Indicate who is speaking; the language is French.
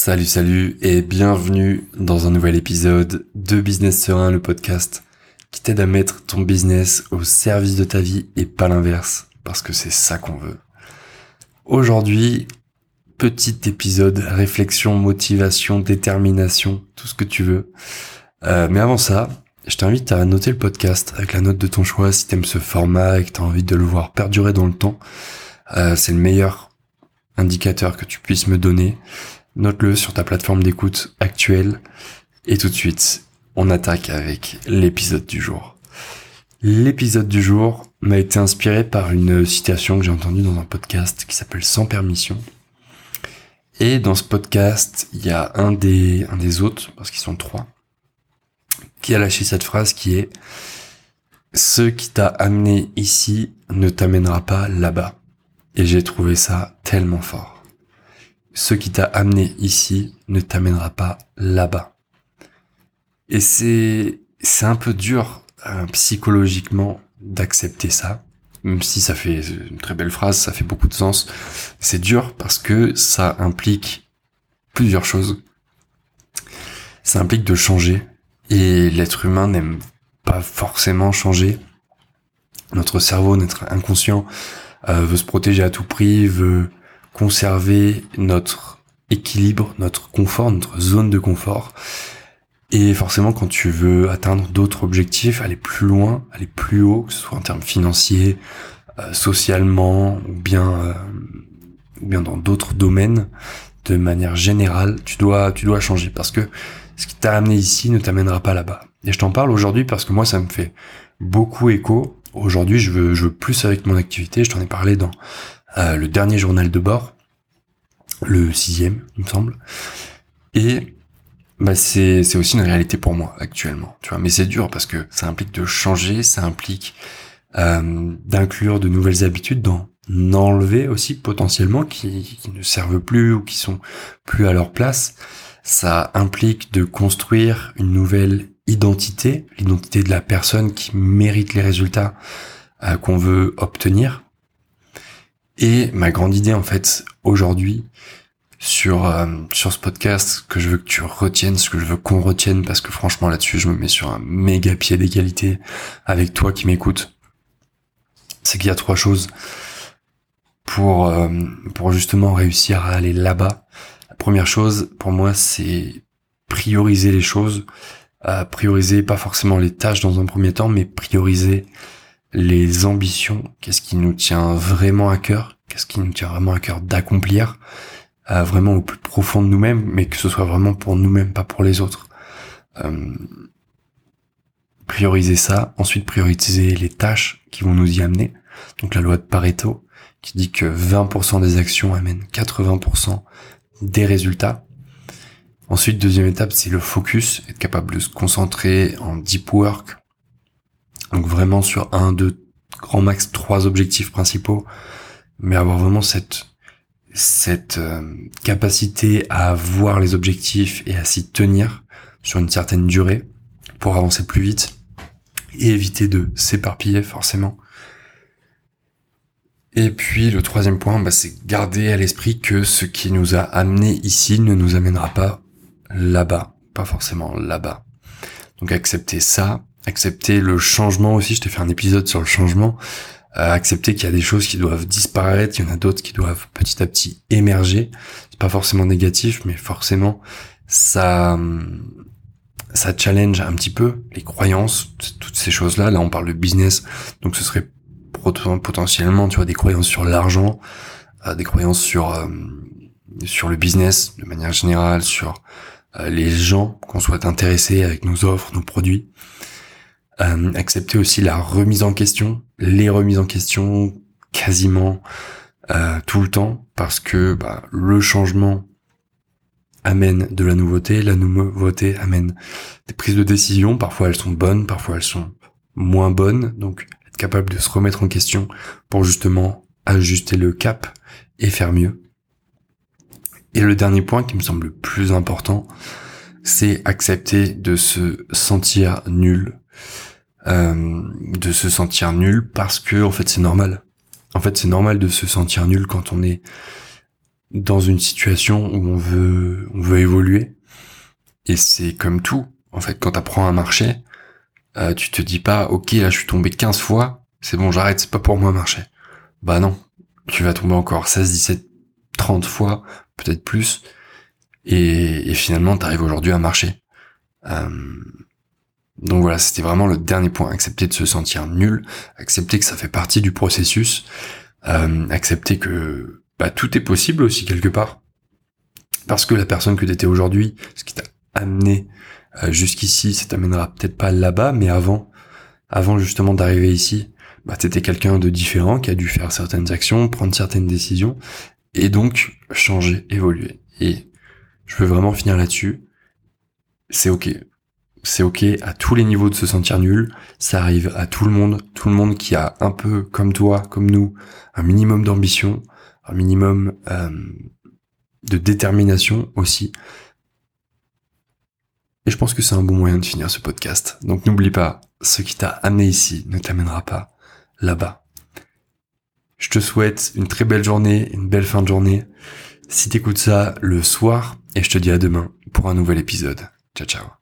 Speaker 1: Salut, salut et bienvenue dans un nouvel épisode de Business Serein, le podcast qui t'aide à mettre ton business au service de ta vie et pas l'inverse, parce que c'est ça qu'on veut. Aujourd'hui, petit épisode réflexion, motivation, détermination, tout ce que tu veux. Euh, mais avant ça, je t'invite à noter le podcast avec la note de ton choix si t'aimes ce format et que t'as envie de le voir perdurer dans le temps. Euh, c'est le meilleur indicateur que tu puisses me donner note-le sur ta plateforme d'écoute actuelle. Et tout de suite, on attaque avec l'épisode du jour. L'épisode du jour m'a été inspiré par une citation que j'ai entendue dans un podcast qui s'appelle Sans permission. Et dans ce podcast, il y a un des, un des autres, parce qu'ils sont trois, qui a lâché cette phrase qui est Ce qui t'a amené ici ne t'amènera pas là-bas. Et j'ai trouvé ça tellement fort ce qui t'a amené ici ne t'amènera pas là-bas. Et c'est, c'est un peu dur euh, psychologiquement d'accepter ça, même si ça fait une très belle phrase, ça fait beaucoup de sens. C'est dur parce que ça implique plusieurs choses. Ça implique de changer et l'être humain n'aime pas forcément changer. Notre cerveau, notre inconscient euh, veut se protéger à tout prix, veut conserver notre équilibre, notre confort, notre zone de confort. Et forcément, quand tu veux atteindre d'autres objectifs, aller plus loin, aller plus haut, que ce soit en termes financiers, euh, socialement, ou bien, euh, bien dans d'autres domaines, de manière générale, tu dois, changer parce que ce qui t'a amené ici ne t'amènera pas là-bas. Et je t'en parle aujourd'hui parce que moi, ça me fait beaucoup écho. Aujourd'hui, je veux, je veux plus avec mon activité. Je t'en ai parlé dans le dernier journal de bord, le sixième, il me semble. Et bah c'est aussi une réalité pour moi actuellement, tu vois. Mais c'est dur parce que ça implique de changer, ça implique euh, d'inclure de nouvelles habitudes, d'en enlever aussi potentiellement qui, qui ne servent plus ou qui sont plus à leur place. Ça implique de construire une nouvelle identité, l'identité de la personne qui mérite les résultats euh, qu'on veut obtenir. Et ma grande idée en fait aujourd'hui sur euh, sur ce podcast que je veux que tu retiennes, ce que je veux qu'on retienne parce que franchement là-dessus je me mets sur un méga pied d'égalité avec toi qui m'écoutes. C'est qu'il y a trois choses pour euh, pour justement réussir à aller là-bas. La première chose pour moi c'est prioriser les choses, euh, prioriser pas forcément les tâches dans un premier temps, mais prioriser les ambitions, qu'est-ce qui nous tient vraiment à cœur, qu'est-ce qui nous tient vraiment à cœur d'accomplir, euh, vraiment au plus profond de nous-mêmes, mais que ce soit vraiment pour nous-mêmes, pas pour les autres. Euh, prioriser ça, ensuite prioriser les tâches qui vont nous y amener. Donc la loi de Pareto, qui dit que 20% des actions amènent 80% des résultats. Ensuite, deuxième étape, c'est le focus, être capable de se concentrer en deep work, donc vraiment sur un, deux, grand max trois objectifs principaux, mais avoir vraiment cette cette euh, capacité à voir les objectifs et à s'y tenir sur une certaine durée pour avancer plus vite et éviter de s'éparpiller forcément. Et puis le troisième point, bah, c'est garder à l'esprit que ce qui nous a amené ici ne nous amènera pas là-bas, pas forcément là-bas. Donc accepter ça, accepter le changement aussi, je t'ai fait un épisode sur le changement, euh, accepter qu'il y a des choses qui doivent disparaître, il y en a d'autres qui doivent petit à petit émerger. C'est pas forcément négatif, mais forcément ça ça challenge un petit peu les croyances, toutes ces choses-là. Là, on parle de business, donc ce serait potentiellement, tu vois, des croyances sur l'argent, euh, des croyances sur euh, sur le business de manière générale, sur les gens qu'on souhaite intéresser avec nos offres, nos produits. Euh, accepter aussi la remise en question, les remises en question quasiment euh, tout le temps, parce que bah, le changement amène de la nouveauté, la nouveauté amène des prises de décision, parfois elles sont bonnes, parfois elles sont moins bonnes, donc être capable de se remettre en question pour justement ajuster le cap et faire mieux. Et le dernier point qui me semble le plus important, c'est accepter de se sentir nul euh, de se sentir nul parce que en fait c'est normal. En fait c'est normal de se sentir nul quand on est dans une situation où on veut, on veut évoluer. Et c'est comme tout. En fait, quand t'apprends un marché, euh, tu te dis pas, ok, là, je suis tombé 15 fois, c'est bon, j'arrête, c'est pas pour moi marcher. Bah non. Tu vas tomber encore 16, 17, 30 fois, peut-être plus. Et, et finalement, t'arrives aujourd'hui à marcher. Euh, donc voilà, c'était vraiment le dernier point. Accepter de se sentir nul, accepter que ça fait partie du processus, euh, accepter que bah, tout est possible aussi quelque part. Parce que la personne que tu étais aujourd'hui, ce qui t'a amené euh, jusqu'ici, ça t'amènera peut-être pas là-bas, mais avant, avant justement d'arriver ici, bah, t'étais quelqu'un de différent qui a dû faire certaines actions, prendre certaines décisions, et donc changer, évoluer. Et je veux vraiment finir là-dessus. C'est ok. C'est ok à tous les niveaux de se sentir nul. Ça arrive à tout le monde. Tout le monde qui a un peu, comme toi, comme nous, un minimum d'ambition, un minimum euh, de détermination aussi. Et je pense que c'est un bon moyen de finir ce podcast. Donc n'oublie pas, ce qui t'a amené ici ne t'amènera pas là-bas. Je te souhaite une très belle journée, une belle fin de journée. Si t'écoutes ça le soir, et je te dis à demain pour un nouvel épisode. Ciao ciao.